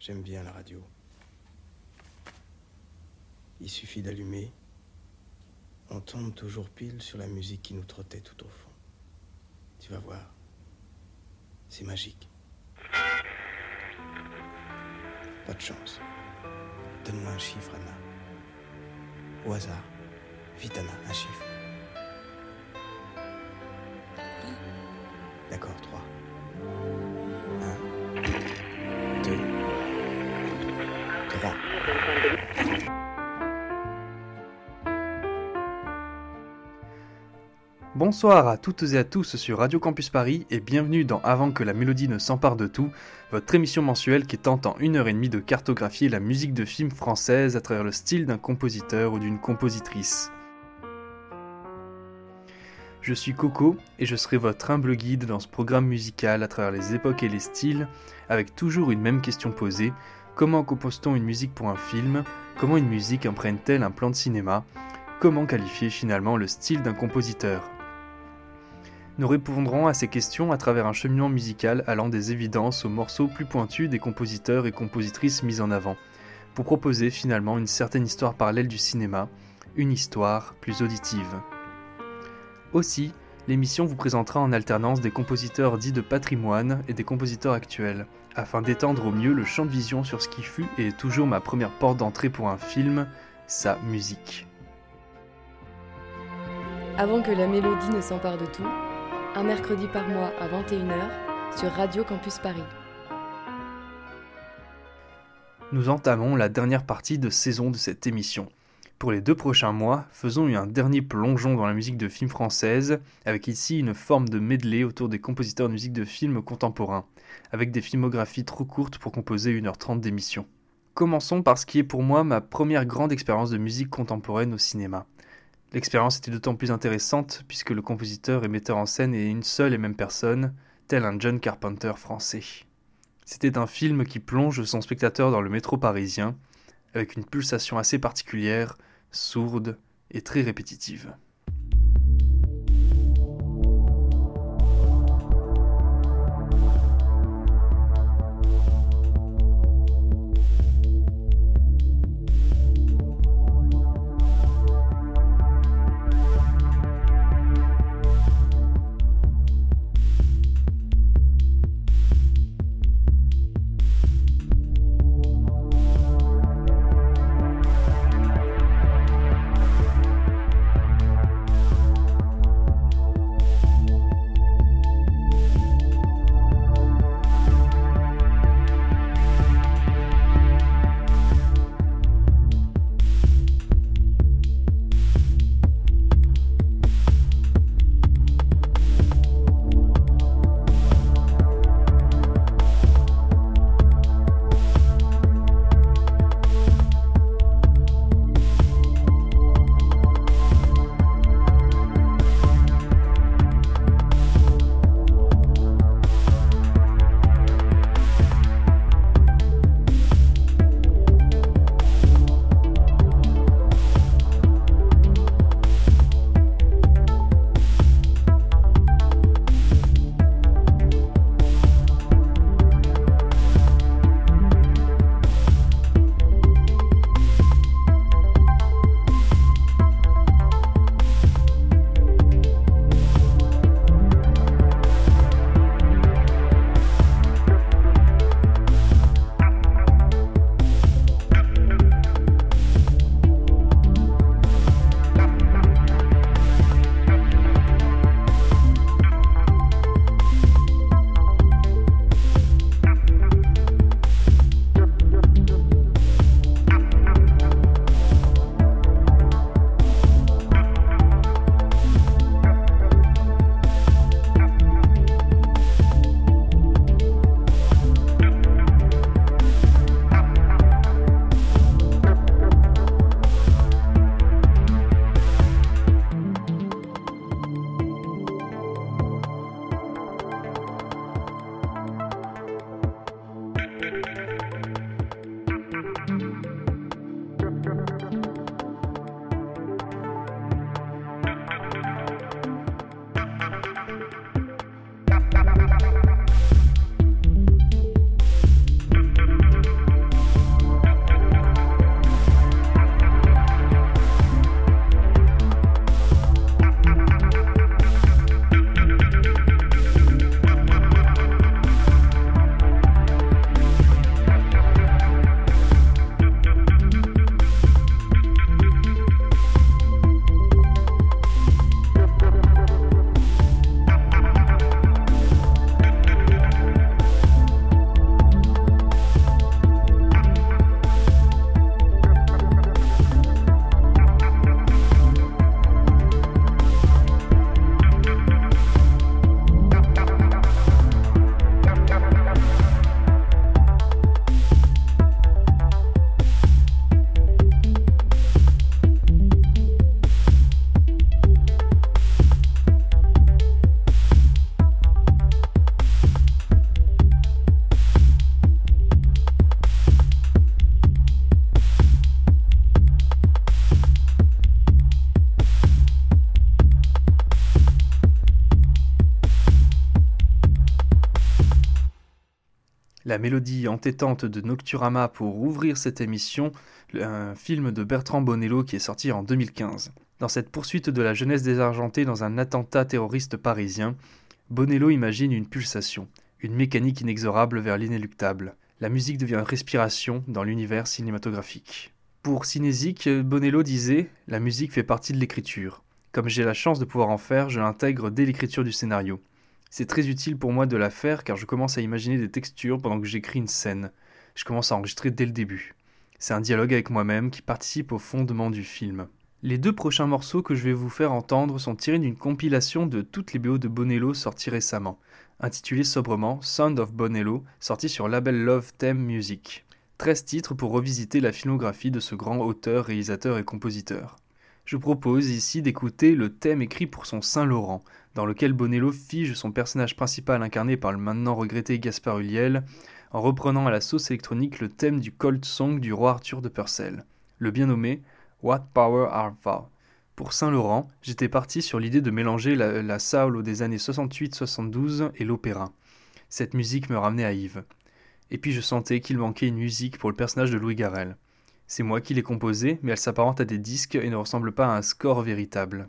J'aime bien la radio. Il suffit d'allumer. On tombe toujours pile sur la musique qui nous trottait tout au fond. Tu vas voir. C'est magique. Pas de chance. Donne-moi un chiffre, Anna. Au hasard. Vite, Anna, un chiffre. Bonsoir à toutes et à tous sur Radio Campus Paris et bienvenue dans Avant que la mélodie ne s'empare de tout, votre émission mensuelle qui tente en une heure et demie de cartographier la musique de film française à travers le style d'un compositeur ou d'une compositrice. Je suis Coco et je serai votre humble guide dans ce programme musical à travers les époques et les styles, avec toujours une même question posée. Comment compose-t-on une musique pour un film? Comment une musique imprègne-t-elle un plan de cinéma? Comment qualifier finalement le style d'un compositeur? Nous répondrons à ces questions à travers un cheminement musical allant des évidences aux morceaux plus pointus des compositeurs et compositrices mis en avant, pour proposer finalement une certaine histoire parallèle du cinéma, une histoire plus auditive. Aussi, l'émission vous présentera en alternance des compositeurs dits de patrimoine et des compositeurs actuels, afin d'étendre au mieux le champ de vision sur ce qui fut et est toujours ma première porte d'entrée pour un film, sa musique. Avant que la mélodie ne s'empare de tout, un mercredi par mois à 21h sur Radio Campus Paris. Nous entamons la dernière partie de saison de cette émission. Pour les deux prochains mois, faisons un dernier plongeon dans la musique de film française, avec ici une forme de medley autour des compositeurs de musique de film contemporains, avec des filmographies trop courtes pour composer 1h30 d'émission. Commençons par ce qui est pour moi ma première grande expérience de musique contemporaine au cinéma. L'expérience était d'autant plus intéressante puisque le compositeur et metteur en scène est une seule et même personne, tel un John Carpenter français. C'était un film qui plonge son spectateur dans le métro parisien, avec une pulsation assez particulière, sourde et très répétitive. La mélodie entêtante de Nocturama pour ouvrir cette émission, un film de Bertrand Bonello qui est sorti en 2015. Dans cette poursuite de la jeunesse désargentée dans un attentat terroriste parisien, Bonello imagine une pulsation, une mécanique inexorable vers l'inéluctable. La musique devient respiration dans l'univers cinématographique. Pour Cinésique, Bonello disait La musique fait partie de l'écriture. Comme j'ai la chance de pouvoir en faire, je l'intègre dès l'écriture du scénario. C'est très utile pour moi de la faire car je commence à imaginer des textures pendant que j'écris une scène. Je commence à enregistrer dès le début. C'est un dialogue avec moi-même qui participe au fondement du film. Les deux prochains morceaux que je vais vous faire entendre sont tirés d'une compilation de toutes les BO de Bonello sorties récemment, intitulée sobrement Sound of Bonello, sorti sur label Love Theme Music. 13 titres pour revisiter la filmographie de ce grand auteur, réalisateur et compositeur je propose ici d'écouter le thème écrit pour son Saint-Laurent, dans lequel Bonello fige son personnage principal incarné par le maintenant regretté Gaspard Ulliel, en reprenant à la sauce électronique le thème du Cold Song du roi Arthur de Purcell, le bien nommé What Power Art Thou? Pour Saint-Laurent, j'étais parti sur l'idée de mélanger la, la des années 68-72 et l'opéra. Cette musique me ramenait à Yves. Et puis je sentais qu'il manquait une musique pour le personnage de Louis Garrel. C'est moi qui l'ai composé, mais elle s'apparente à des disques et ne ressemble pas à un score véritable.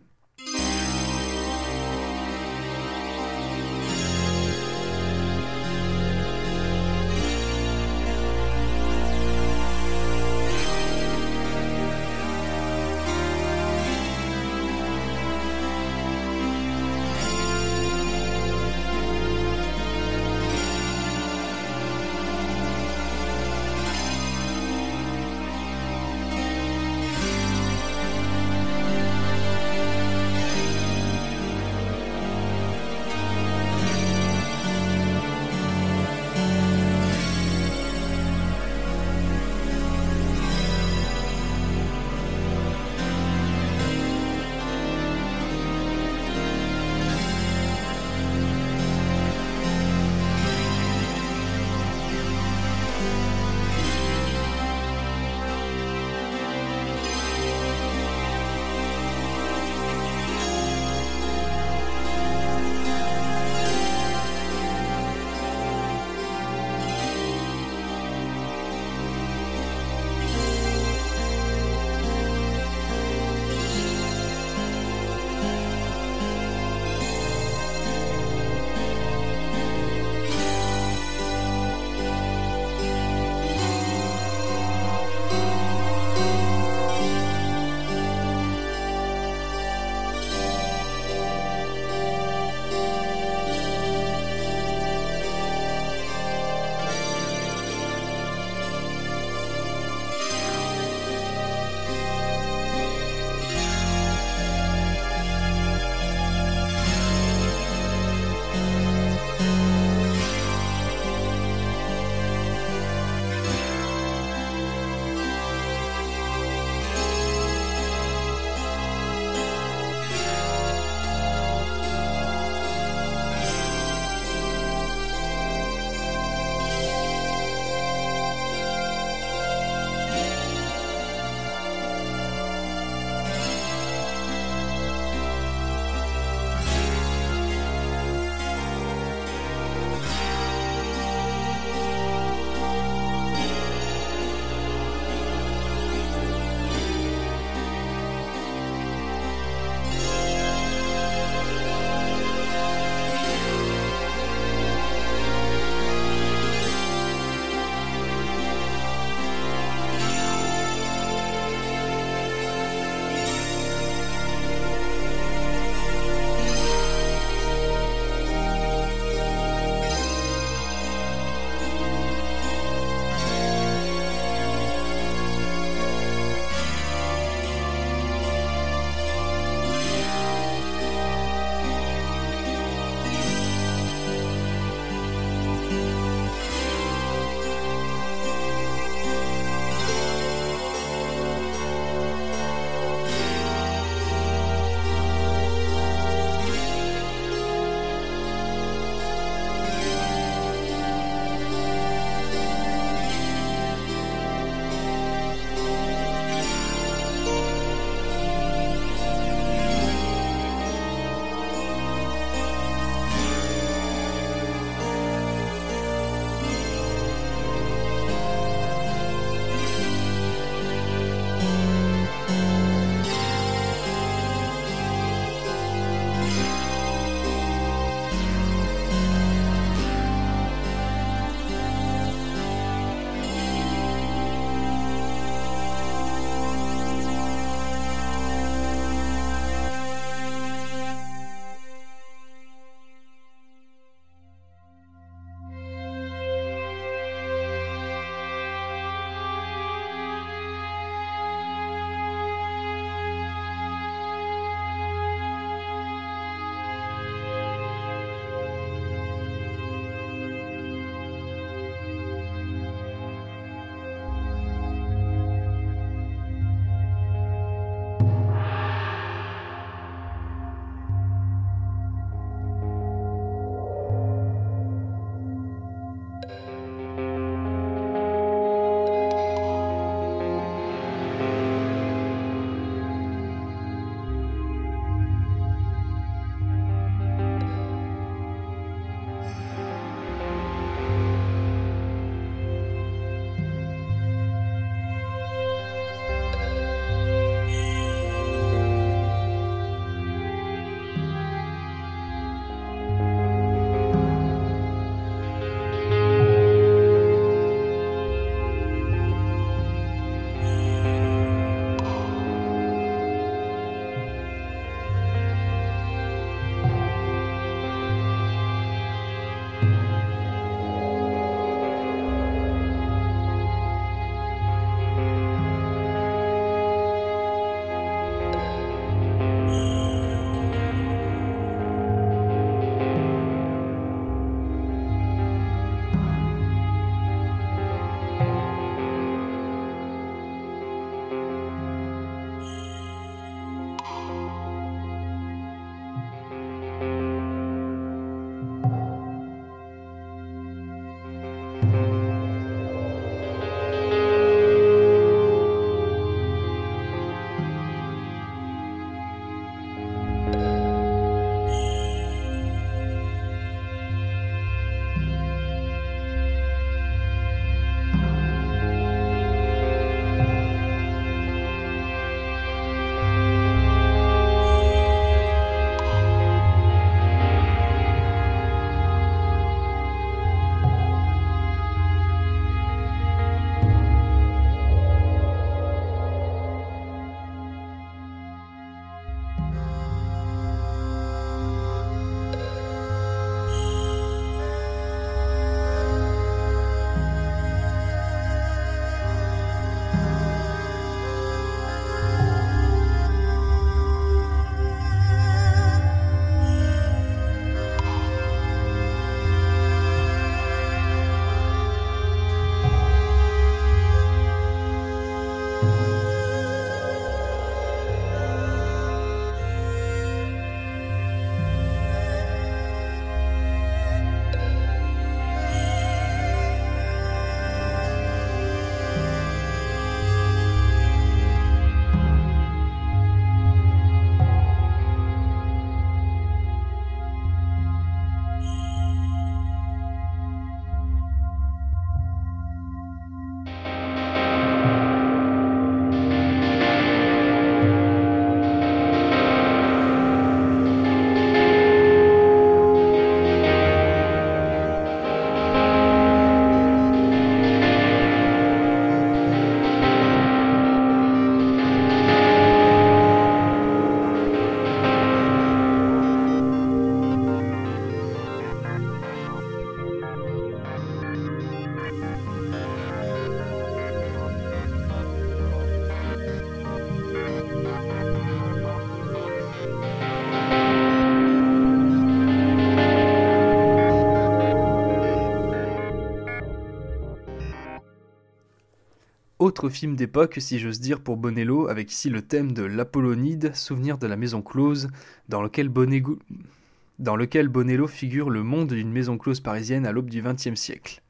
Autre film d'époque, si j'ose dire, pour Bonello, avec ici le thème de l'Apollonide, souvenir de la maison close, dans lequel, Bonello figure le monde d'une maison close parisienne à l'aube du XXe siècle.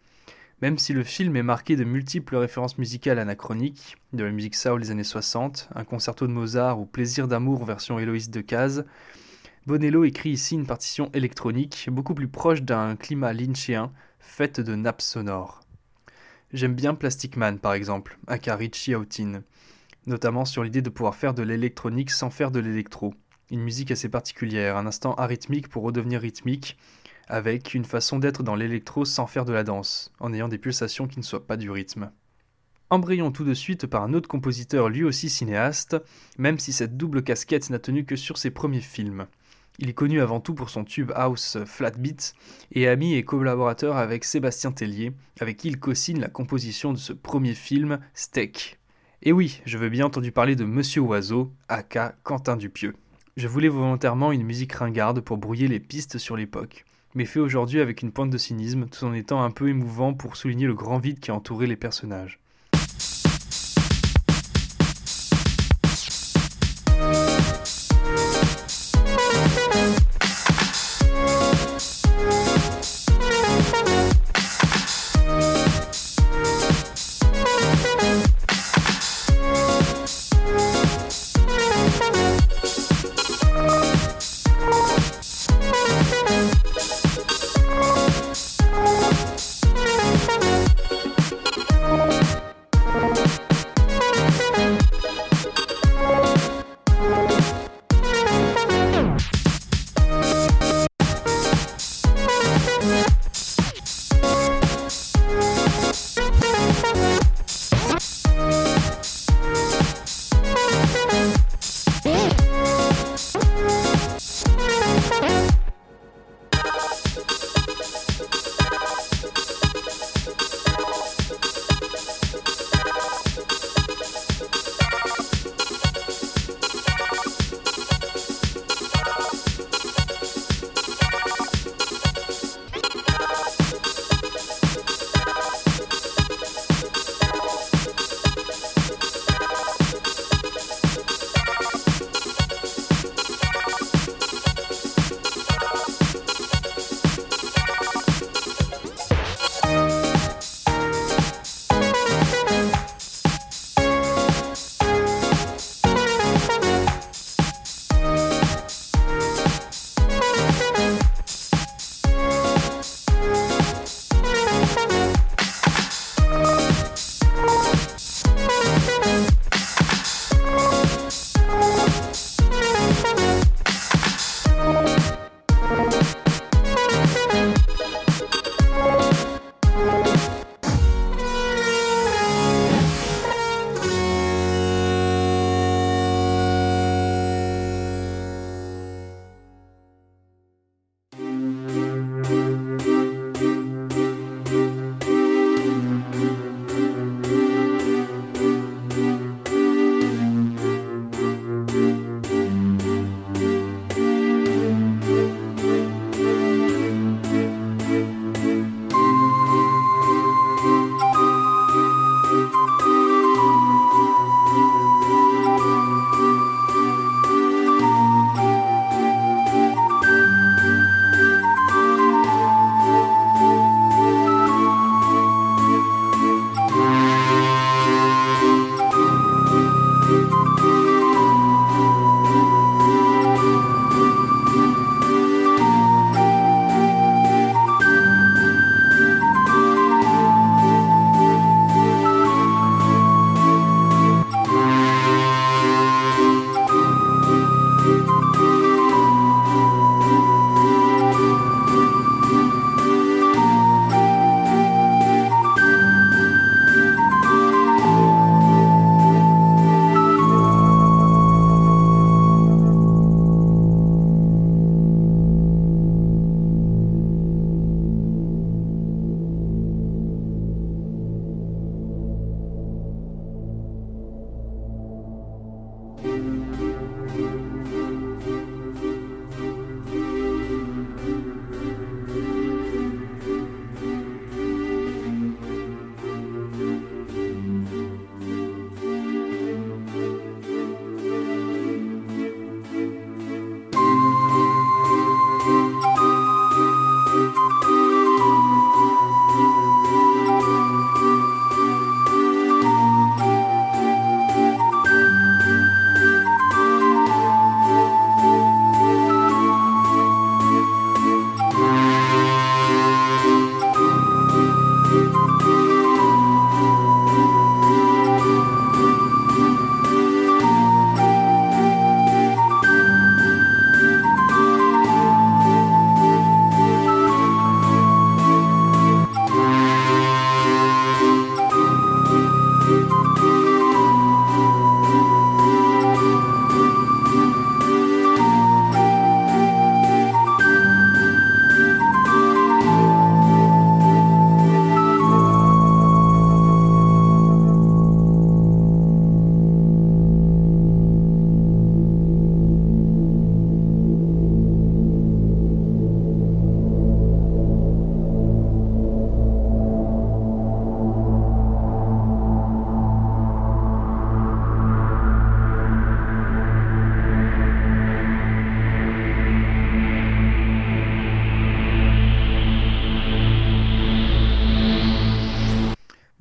Même si le film est marqué de multiples références musicales anachroniques, de la musique soul des années 60, un concerto de Mozart ou Plaisir d'amour version Héloïse de Caz, Bonello écrit ici une partition électronique beaucoup plus proche d'un climat lynchéen, faite de nappes sonores. J'aime bien Plastic Man par exemple, Akari Chiautin, notamment sur l'idée de pouvoir faire de l'électronique sans faire de l'électro. Une musique assez particulière, un instant arythmique pour redevenir rythmique, avec une façon d'être dans l'électro sans faire de la danse, en ayant des pulsations qui ne soient pas du rythme. Embrayons tout de suite par un autre compositeur lui aussi cinéaste, même si cette double casquette n'a tenu que sur ses premiers films. Il est connu avant tout pour son tube house Flatbeat et ami et collaborateur avec Sébastien Tellier, avec qui il co-signe la composition de ce premier film, Steak. Et oui, je veux bien entendu parler de Monsieur Oiseau, aka Quentin Dupieux. Je voulais volontairement une musique ringarde pour brouiller les pistes sur l'époque, mais fait aujourd'hui avec une pointe de cynisme tout en étant un peu émouvant pour souligner le grand vide qui a entouré les personnages.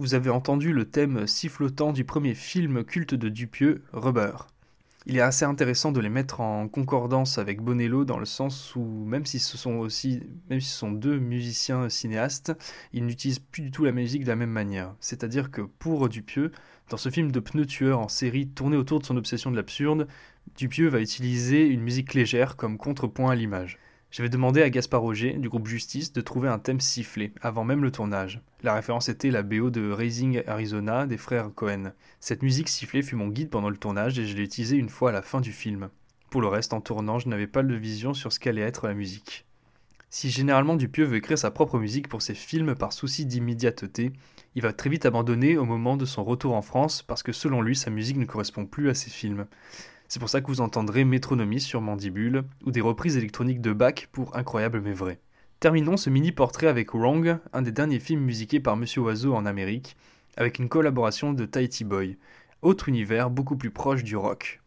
Vous avez entendu le thème sifflotant du premier film culte de Dupieux, Rubber. Il est assez intéressant de les mettre en concordance avec Bonello dans le sens où même si ce sont aussi même ce sont deux musiciens cinéastes, ils n'utilisent plus du tout la musique de la même manière. C'est-à-dire que pour Dupieux, dans ce film de pneu tueur en série tourné autour de son obsession de l'absurde, Dupieux va utiliser une musique légère comme contrepoint à l'image. J'avais demandé à Gaspard Roger, du groupe Justice, de trouver un thème sifflé, avant même le tournage. La référence était la BO de Raising Arizona des frères Cohen. Cette musique sifflée fut mon guide pendant le tournage et je l'ai utilisée une fois à la fin du film. Pour le reste, en tournant, je n'avais pas de vision sur ce qu'allait être la musique. Si généralement Dupieux veut écrire sa propre musique pour ses films par souci d'immédiateté, il va très vite abandonner au moment de son retour en France parce que selon lui sa musique ne correspond plus à ses films. C'est pour ça que vous entendrez Métronomie sur Mandibule ou des reprises électroniques de Bach pour Incroyable mais vrai. Terminons ce mini-portrait avec Wrong, un des derniers films musiqués par Monsieur Oiseau en Amérique, avec une collaboration de Tahiti Boy, autre univers beaucoup plus proche du rock.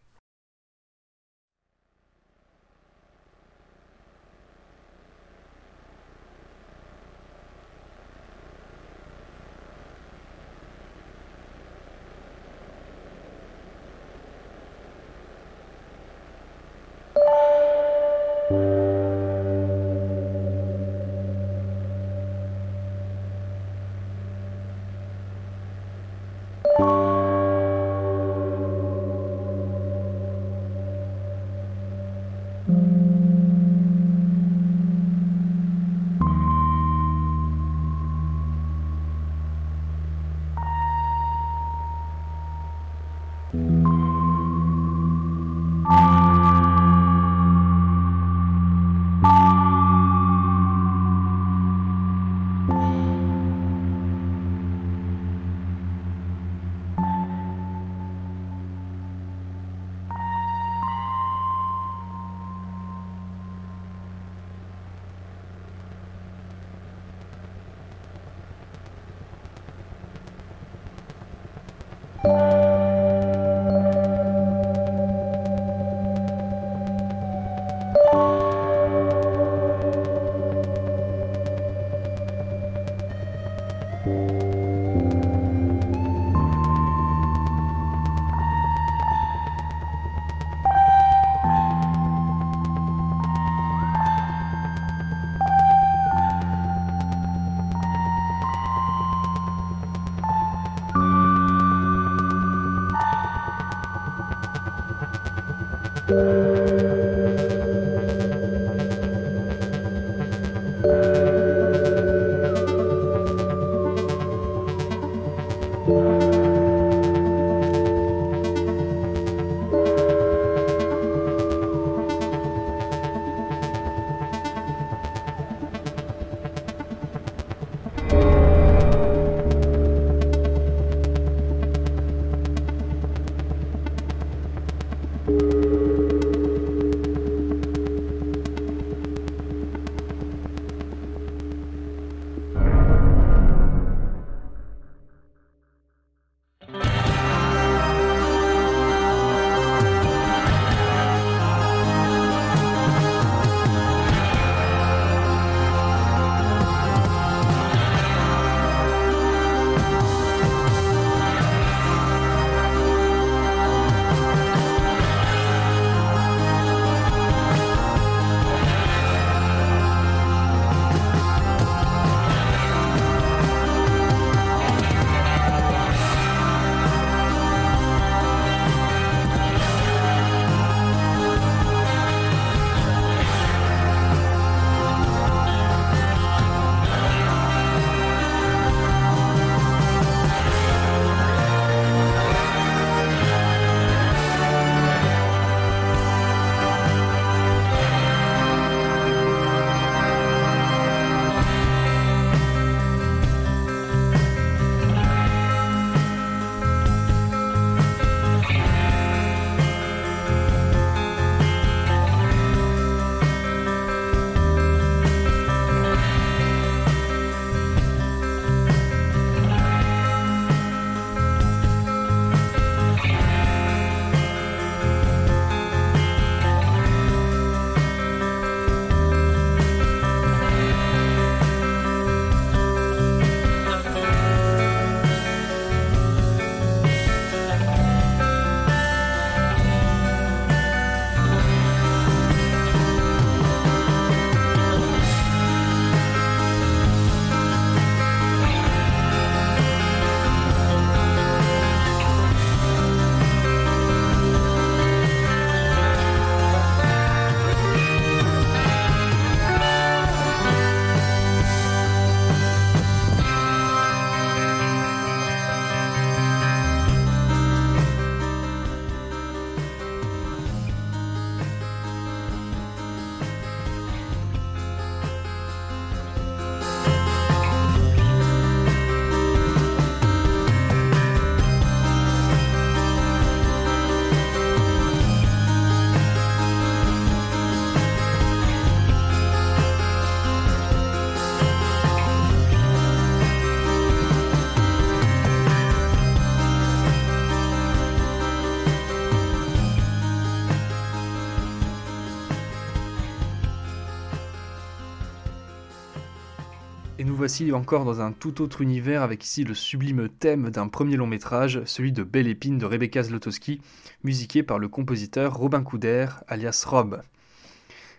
Voici encore dans un tout autre univers avec ici le sublime thème d'un premier long métrage, celui de Belle Épine de Rebecca Zlotowski, musiqué par le compositeur Robin Couder, alias Rob.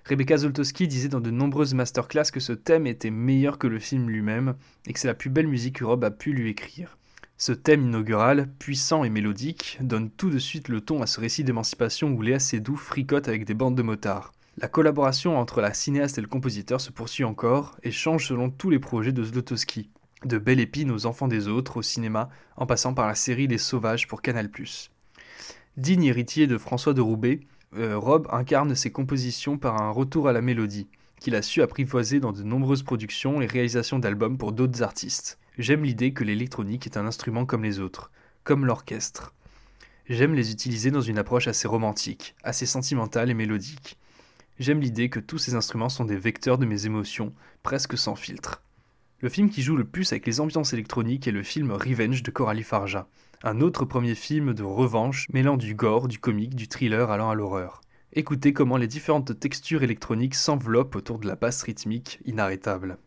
Rebecca Zlotowski disait dans de nombreuses masterclass que ce thème était meilleur que le film lui-même et que c'est la plus belle musique que Rob a pu lui écrire. Ce thème inaugural, puissant et mélodique, donne tout de suite le ton à ce récit d'émancipation où Léa Seydoux fricote avec des bandes de motards. La collaboration entre la cinéaste et le compositeur se poursuit encore et change selon tous les projets de Zlotowski. De Belle Épine aux Enfants des Autres au cinéma, en passant par la série Les Sauvages pour Canal+. Digne héritier de François de Roubaix, euh, Rob incarne ses compositions par un retour à la mélodie, qu'il a su apprivoiser dans de nombreuses productions et réalisations d'albums pour d'autres artistes. J'aime l'idée que l'électronique est un instrument comme les autres, comme l'orchestre. J'aime les utiliser dans une approche assez romantique, assez sentimentale et mélodique. J'aime l'idée que tous ces instruments sont des vecteurs de mes émotions, presque sans filtre. Le film qui joue le plus avec les ambiances électroniques est le film Revenge de Coralie Farja, un autre premier film de revanche mêlant du gore, du comique, du thriller allant à l'horreur. Écoutez comment les différentes textures électroniques s'enveloppent autour de la basse rythmique inarrêtable.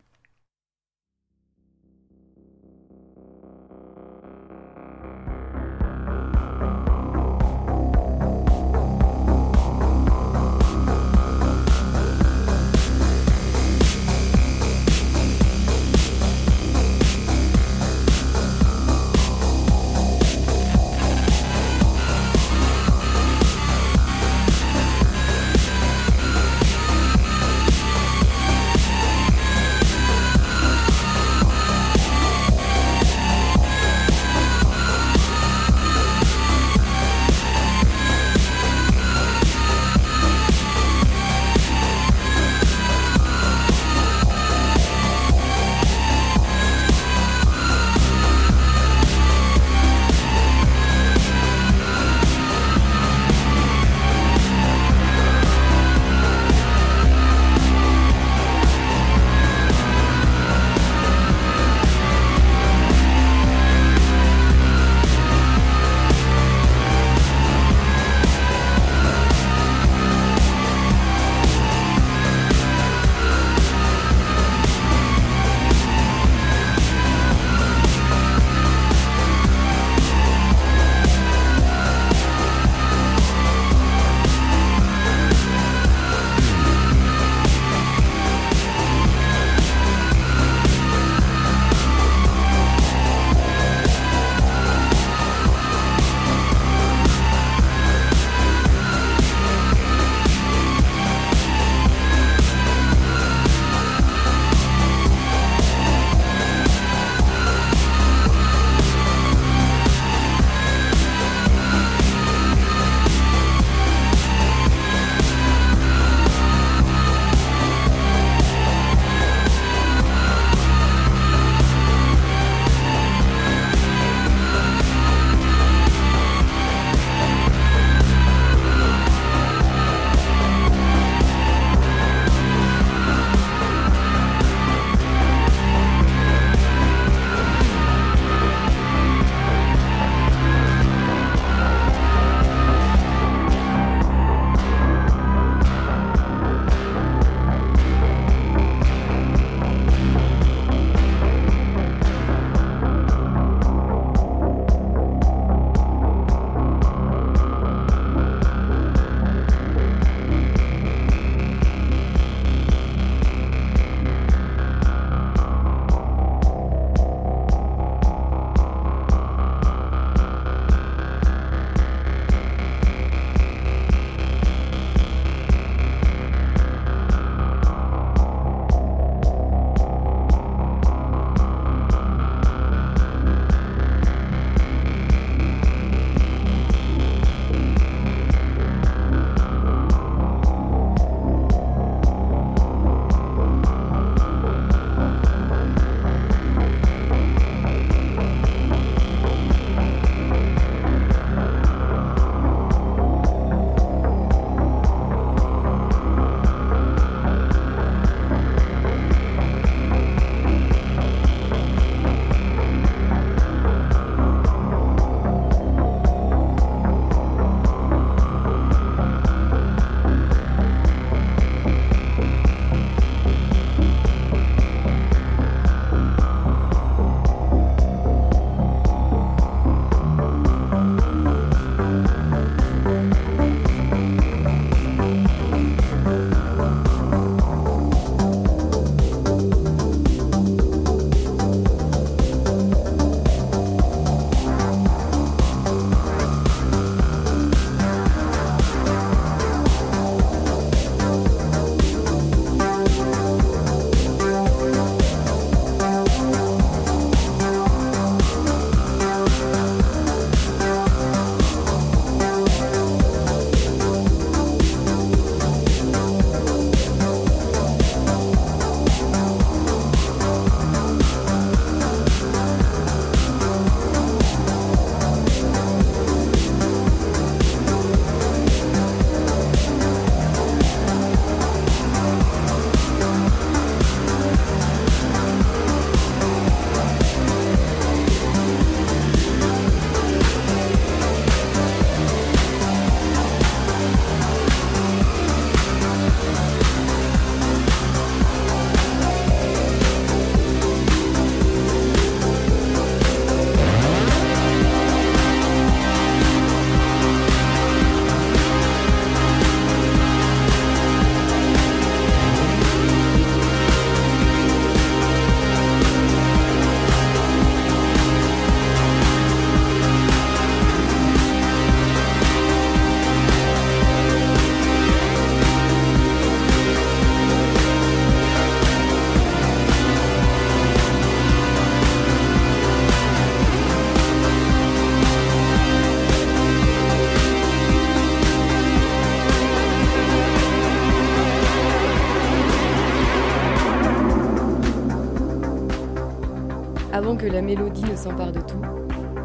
Avant que la mélodie ne s'empare de tout,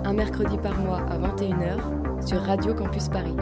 un mercredi par mois à 21h sur Radio Campus Paris.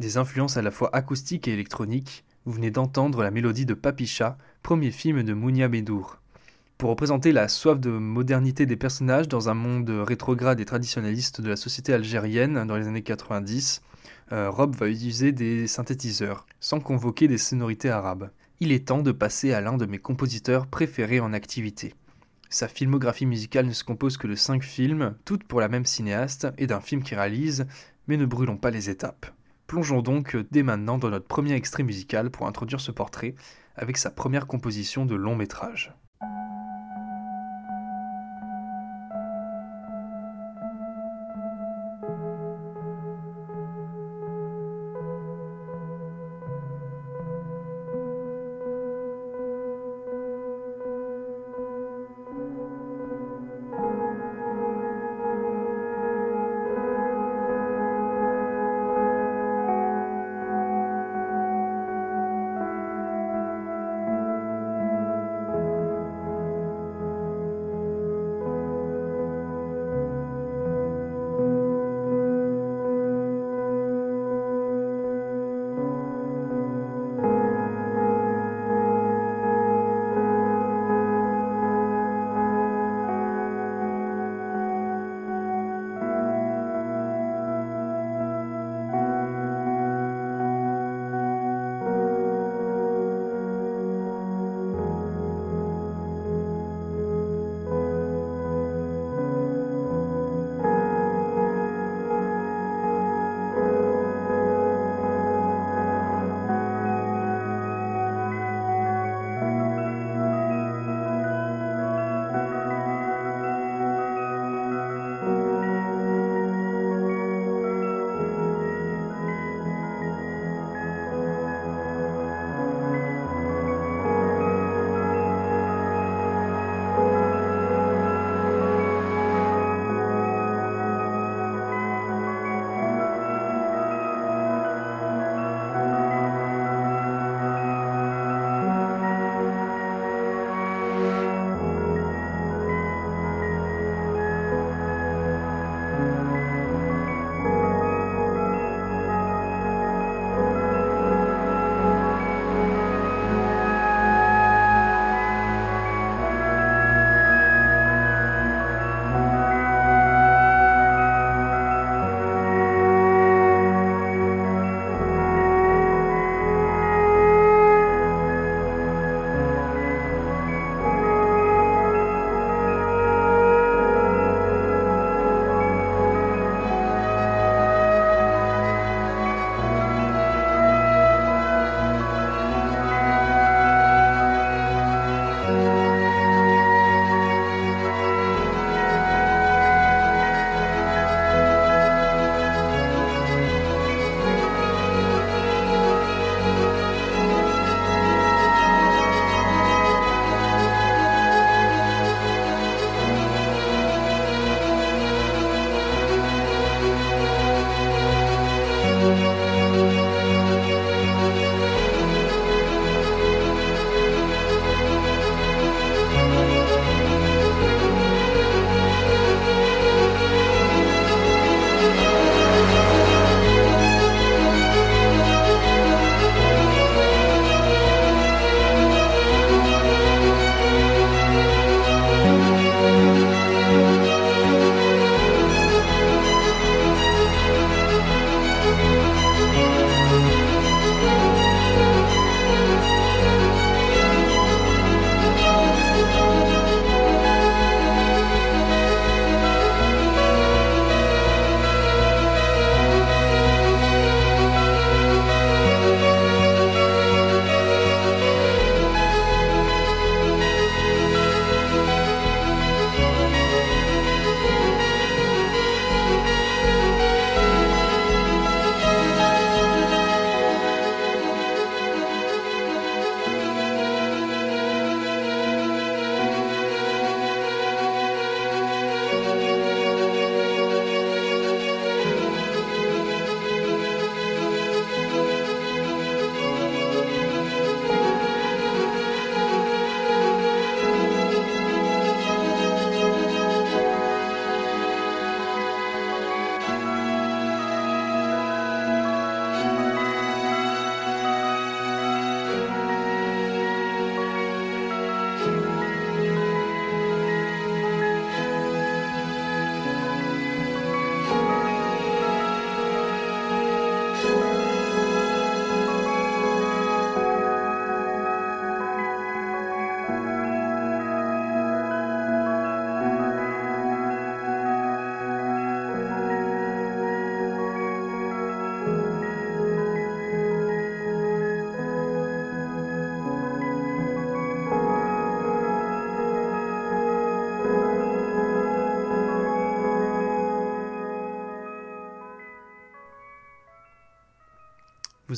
Des influences à la fois acoustiques et électroniques, vous venez d'entendre la mélodie de Papicha, premier film de Mounia Medour. Pour représenter la soif de modernité des personnages dans un monde rétrograde et traditionnaliste de la société algérienne dans les années 90, euh, Rob va utiliser des synthétiseurs, sans convoquer des sonorités arabes. Il est temps de passer à l'un de mes compositeurs préférés en activité. Sa filmographie musicale ne se compose que de cinq films, toutes pour la même cinéaste, et d'un film qu'il réalise, mais ne brûlons pas les étapes. Plongeons donc dès maintenant dans notre premier extrait musical pour introduire ce portrait, avec sa première composition de long métrage.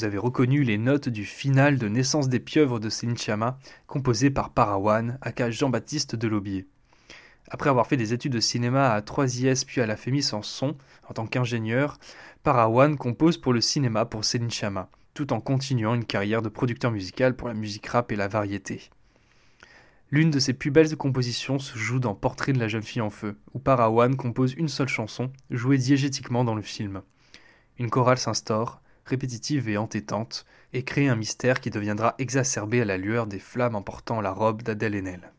Vous avez reconnu les notes du final de Naissance des pieuvres de Céline Chama, composé par Parawan, aka Jean-Baptiste Delaubier. Après avoir fait des études de cinéma à 3IS puis à la FEMIS en son, en tant qu'ingénieur, Parawan compose pour le cinéma pour Céline Chama, tout en continuant une carrière de producteur musical pour la musique rap et la variété. L'une de ses plus belles compositions se joue dans Portrait de la jeune fille en feu, où Parawan compose une seule chanson, jouée diégétiquement dans le film. Une chorale s'instaure, répétitive et entêtante, et crée un mystère qui deviendra exacerbé à la lueur des flammes emportant la robe d'Adèle Haenel.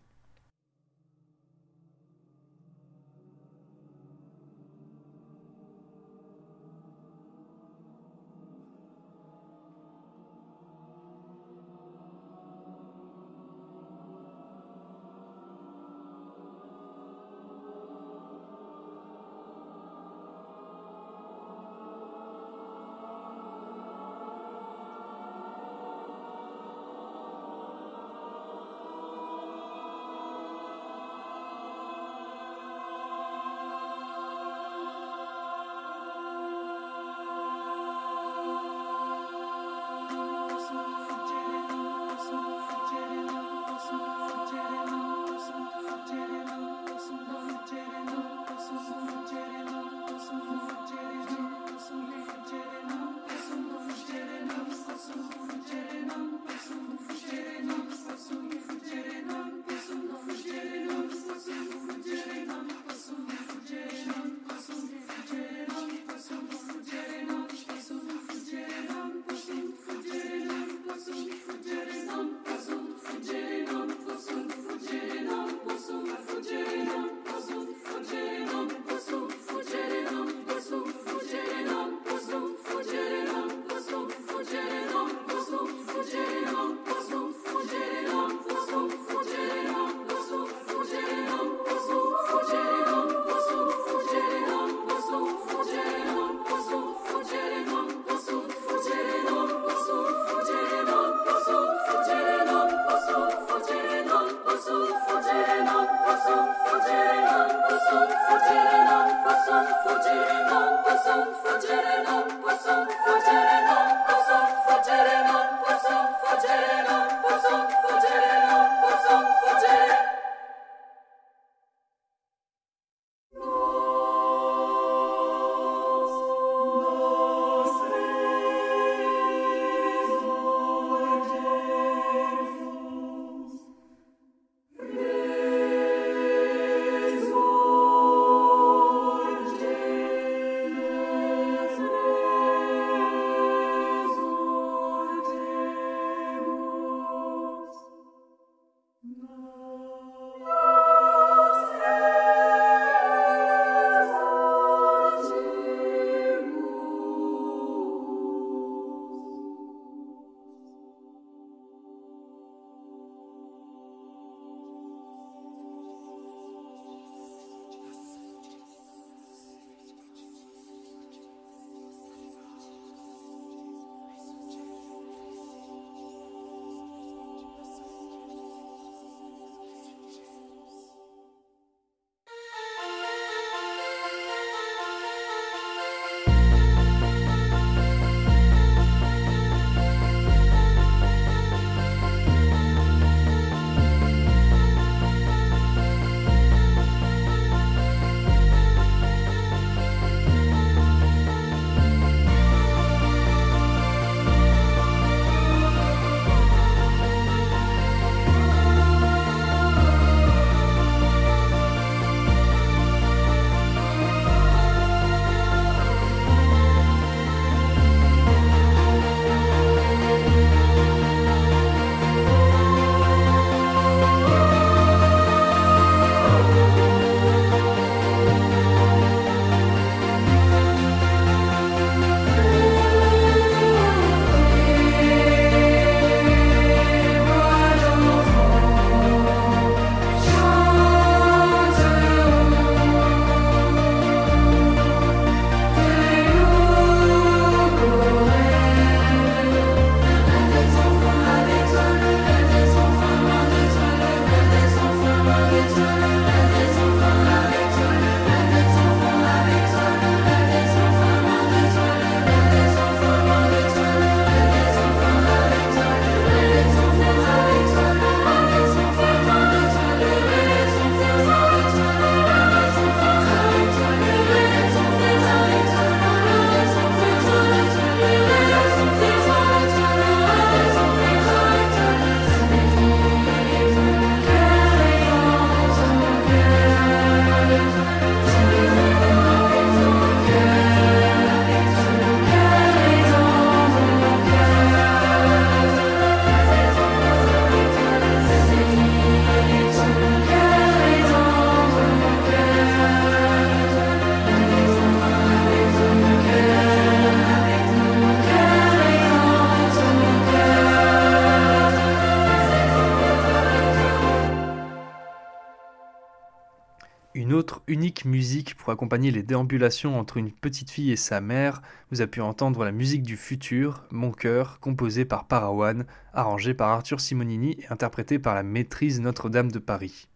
Musique pour accompagner les déambulations entre une petite fille et sa mère, vous avez pu entendre la musique du futur, Mon cœur, composée par Parawan, arrangée par Arthur Simonini et interprétée par la maîtrise Notre-Dame de Paris.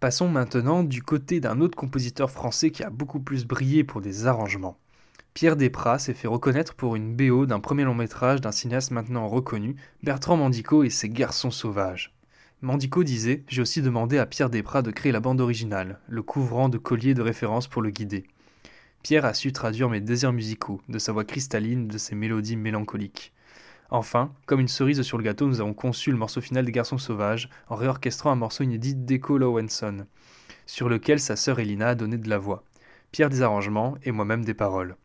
Passons maintenant du côté d'un autre compositeur français qui a beaucoup plus brillé pour des arrangements. Pierre Desprats s'est fait reconnaître pour une BO d'un premier long métrage d'un cinéaste maintenant reconnu, Bertrand Mandico et ses Garçons sauvages. Mandico disait J'ai aussi demandé à Pierre Desprats de créer la bande originale, le couvrant de collier de référence pour le guider. Pierre a su traduire mes désirs musicaux, de sa voix cristalline, de ses mélodies mélancoliques. Enfin, comme une cerise sur le gâteau, nous avons conçu le morceau final des Garçons Sauvages en réorchestrant un morceau inédit d'Echo Lowenson, sur lequel sa sœur Elina a donné de la voix, Pierre des arrangements et moi-même des paroles.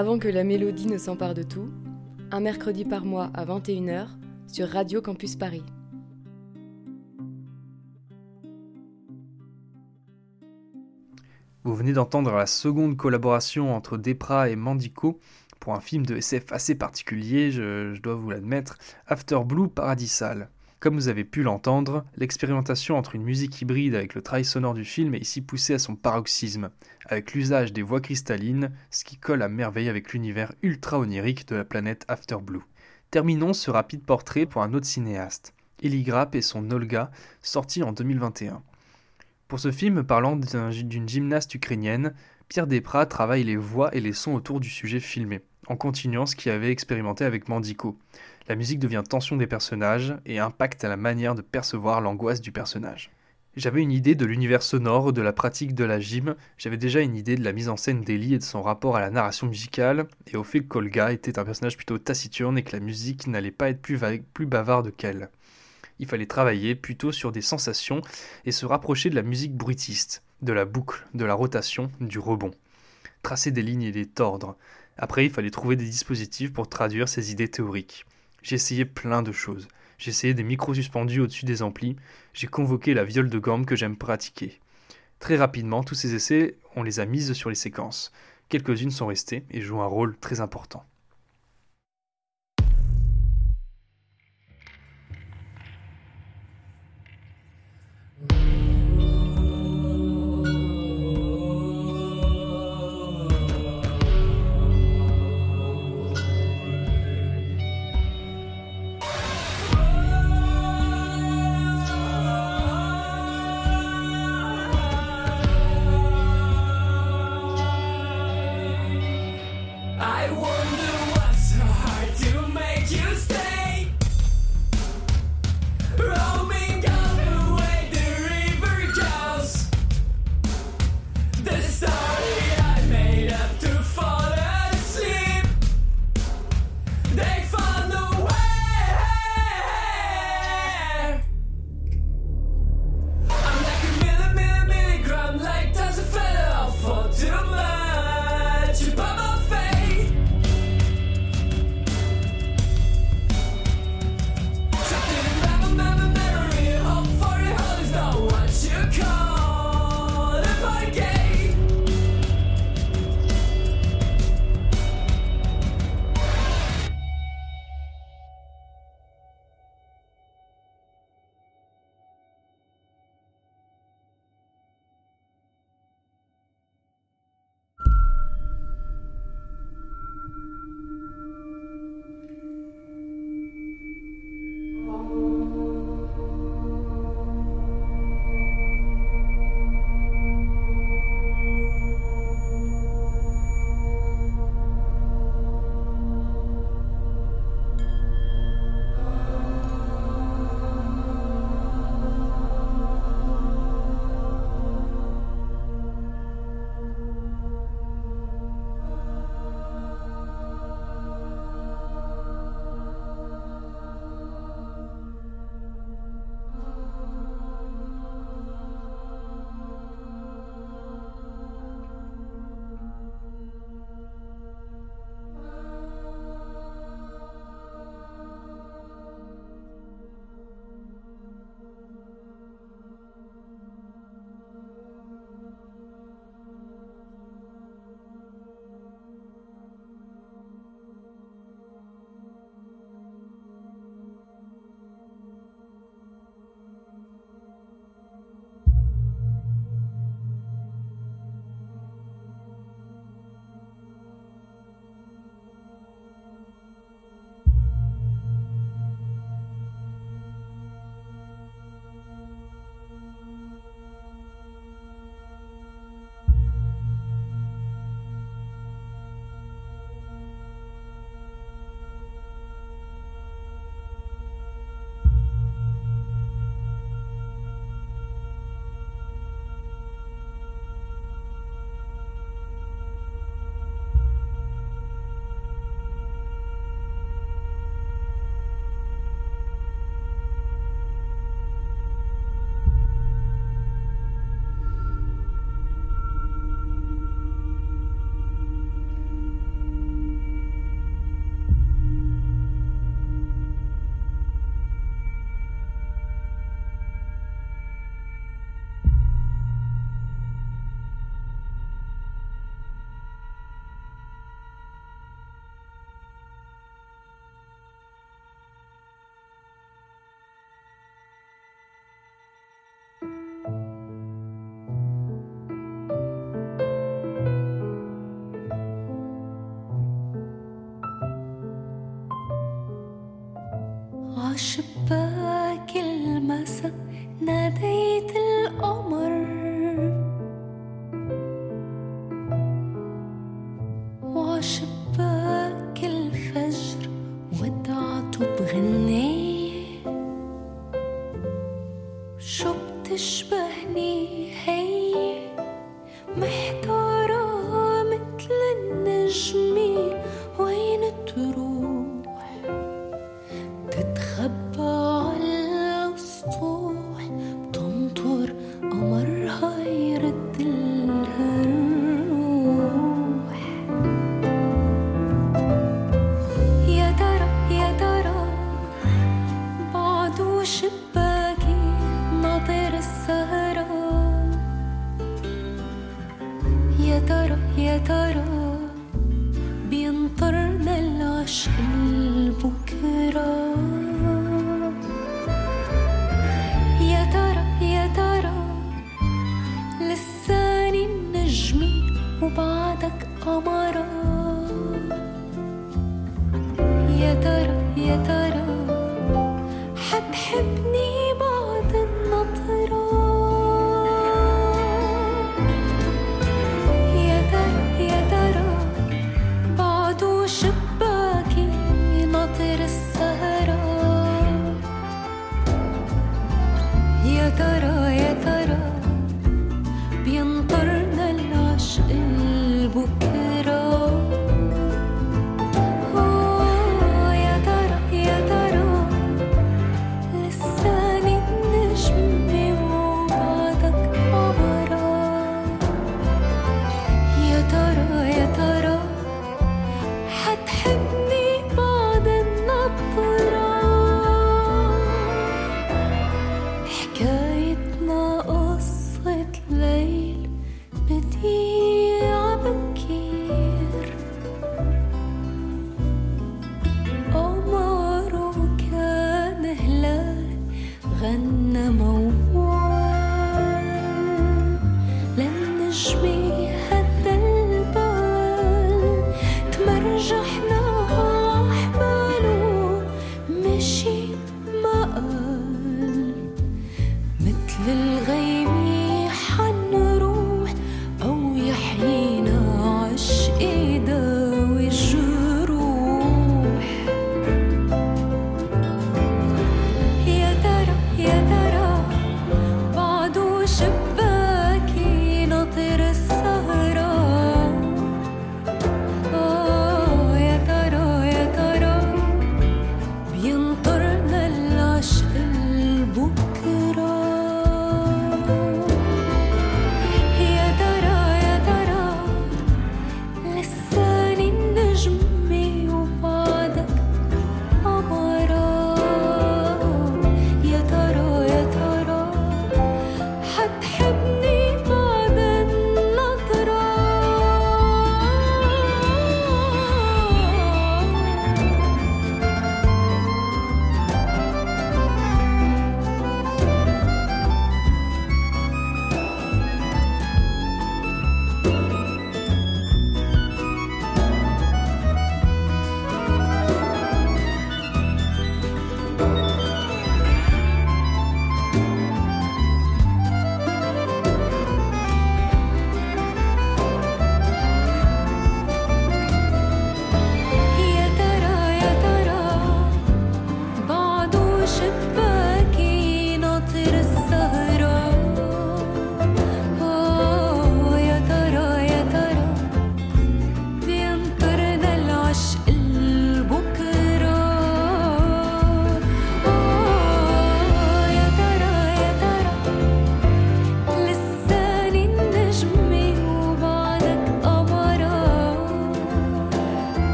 Avant que la mélodie ne s'empare de tout, un mercredi par mois à 21h sur Radio Campus Paris. Vous venez d'entendre la seconde collaboration entre Depra et Mandico pour un film de SF assez particulier, je, je dois vous l'admettre, After Blue Paradisal. Comme vous avez pu l'entendre, l'expérimentation entre une musique hybride avec le travail sonore du film est ici poussée à son paroxysme, avec l'usage des voix cristallines, ce qui colle à merveille avec l'univers ultra onirique de la planète After Blue. Terminons ce rapide portrait pour un autre cinéaste, Eli Grapp et son Olga, sorti en 2021. Pour ce film parlant d'une gymnaste ukrainienne, Pierre Desprats travaille les voix et les sons autour du sujet filmé, en continuant ce qu'il avait expérimenté avec Mandico. La musique devient tension des personnages et impacte la manière de percevoir l'angoisse du personnage. J'avais une idée de l'univers sonore, de la pratique de la gym, j'avais déjà une idée de la mise en scène d'Ellie et de son rapport à la narration musicale, et au fait qu'Olga était un personnage plutôt taciturne et que la musique n'allait pas être plus, plus bavarde qu'elle. Il fallait travailler plutôt sur des sensations et se rapprocher de la musique bruitiste, de la boucle, de la rotation, du rebond. Tracer des lignes et des tordre. Après, il fallait trouver des dispositifs pour traduire ces idées théoriques. J'ai essayé plein de choses. J'ai essayé des micros suspendus au-dessus des amplis. J'ai convoqué la viole de gamme que j'aime pratiquer. Très rapidement, tous ces essais, on les a mises sur les séquences. Quelques-unes sont restées et jouent un rôle très important. عشباك المساء ناديت القمر quieto.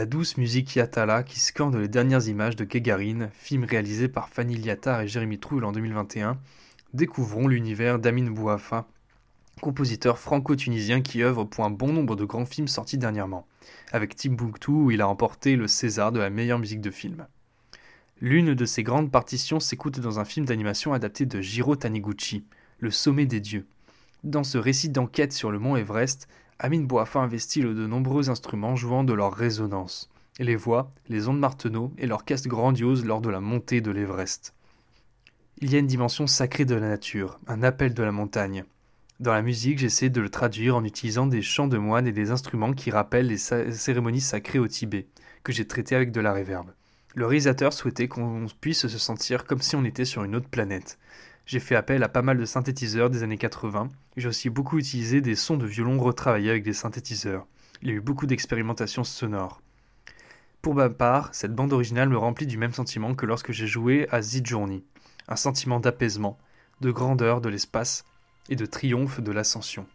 La douce musique Yatala qui scande les dernières images de Gagarine, film réalisé par Fanny Liattard et Jérémy Trouille en 2021, découvrons l'univers d'Amin Bouafa, compositeur franco-tunisien qui œuvre pour un bon nombre de grands films sortis dernièrement, avec Timbuktu où il a remporté le César de la meilleure musique de film. L'une de ses grandes partitions s'écoute dans un film d'animation adapté de Jiro Taniguchi, Le sommet des dieux. Dans ce récit d'enquête sur le mont Everest, Amin Boafa investit de nombreux instruments jouant de leur résonance, les voix, les ondes marteneaux et l'orchestre grandiose lors de la montée de l'Everest. Il y a une dimension sacrée de la nature, un appel de la montagne. Dans la musique, j'essaie de le traduire en utilisant des chants de moines et des instruments qui rappellent les cérémonies sacrées au Tibet, que j'ai traitées avec de la réverbe. Le réalisateur souhaitait qu'on puisse se sentir comme si on était sur une autre planète. J'ai fait appel à pas mal de synthétiseurs des années 80. J'ai aussi beaucoup utilisé des sons de violon retravaillés avec des synthétiseurs. Il y a eu beaucoup d'expérimentations sonores. Pour ma part, cette bande originale me remplit du même sentiment que lorsque j'ai joué à Z Journey. Un sentiment d'apaisement, de grandeur de l'espace et de triomphe de l'ascension.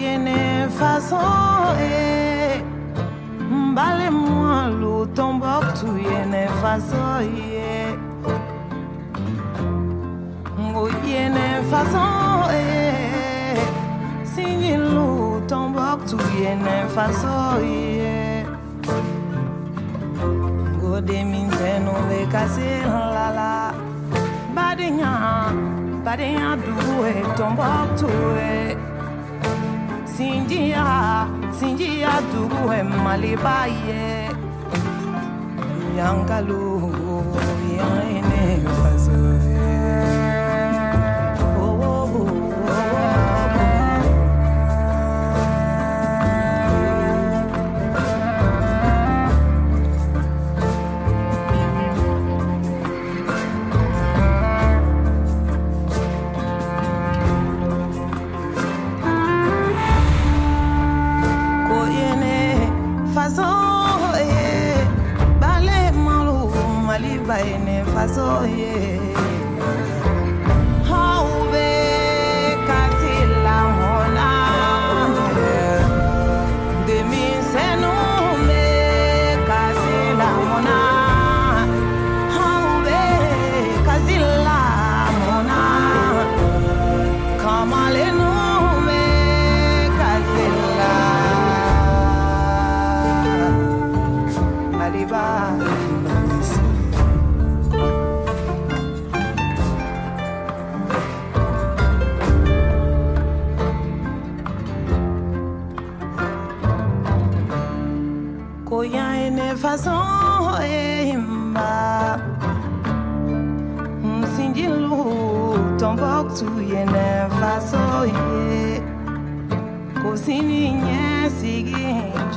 genè fason e Mbale mwen louton bok touye ne fason ye. Ngoye ne fason e Sinye louton bok touye ne fason ye. Ngode minze nou ve kase lala Badenya, badenya duwe ton bok touye sinjiya sinjiya dugu ye maliba ye ene faso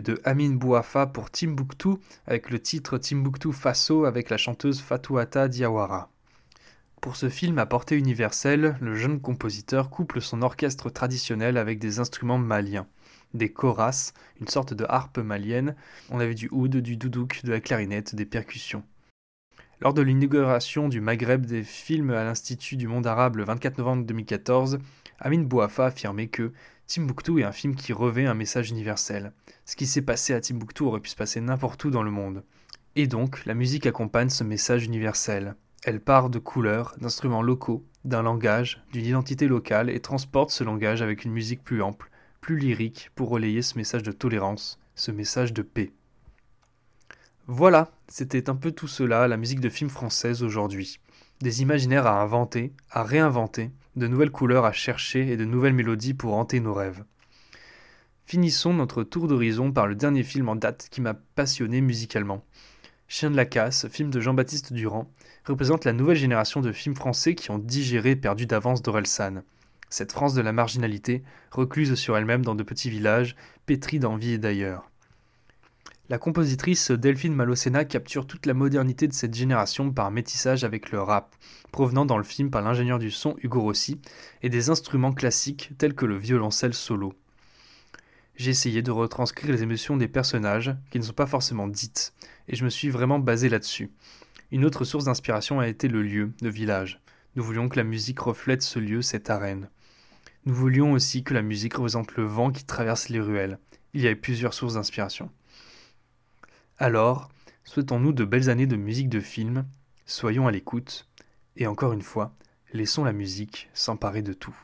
de Amin Bouafa pour Timbuktu avec le titre Timbuktu Faso avec la chanteuse Fatoumata Diawara. Pour ce film à portée universelle, le jeune compositeur couple son orchestre traditionnel avec des instruments maliens, des koras, une sorte de harpe malienne, on avait du oud, du doudouk, de la clarinette, des percussions. Lors de l'inauguration du Maghreb des films à l'Institut du monde arabe le 24 novembre 2014, Amin Bouafa affirmait que Timbuktu est un film qui revêt un message universel. Ce qui s'est passé à Timbuktu aurait pu se passer n'importe où dans le monde. Et donc, la musique accompagne ce message universel. Elle part de couleurs, d'instruments locaux, d'un langage, d'une identité locale et transporte ce langage avec une musique plus ample, plus lyrique pour relayer ce message de tolérance, ce message de paix. Voilà, c'était un peu tout cela, la musique de film française aujourd'hui. Des imaginaires à inventer, à réinventer, de nouvelles couleurs à chercher et de nouvelles mélodies pour hanter nos rêves. Finissons notre tour d'horizon par le dernier film en date qui m'a passionné musicalement. Chien de la casse, film de Jean-Baptiste Durand, représente la nouvelle génération de films français qui ont digéré Perdu d'avance d'Orelsan. Cette France de la marginalité, recluse sur elle-même dans de petits villages, pétrie d'envie et d'ailleurs. La compositrice Delphine Malocena capture toute la modernité de cette génération par métissage avec le rap, provenant dans le film par l'ingénieur du son Hugo Rossi, et des instruments classiques tels que le violoncelle solo. J'ai essayé de retranscrire les émotions des personnages, qui ne sont pas forcément dites, et je me suis vraiment basé là-dessus. Une autre source d'inspiration a été le lieu, le village. Nous voulions que la musique reflète ce lieu, cette arène. Nous voulions aussi que la musique représente le vent qui traverse les ruelles. Il y avait plusieurs sources d'inspiration. Alors, souhaitons-nous de belles années de musique de film, soyons à l'écoute, et encore une fois, laissons la musique s'emparer de tout.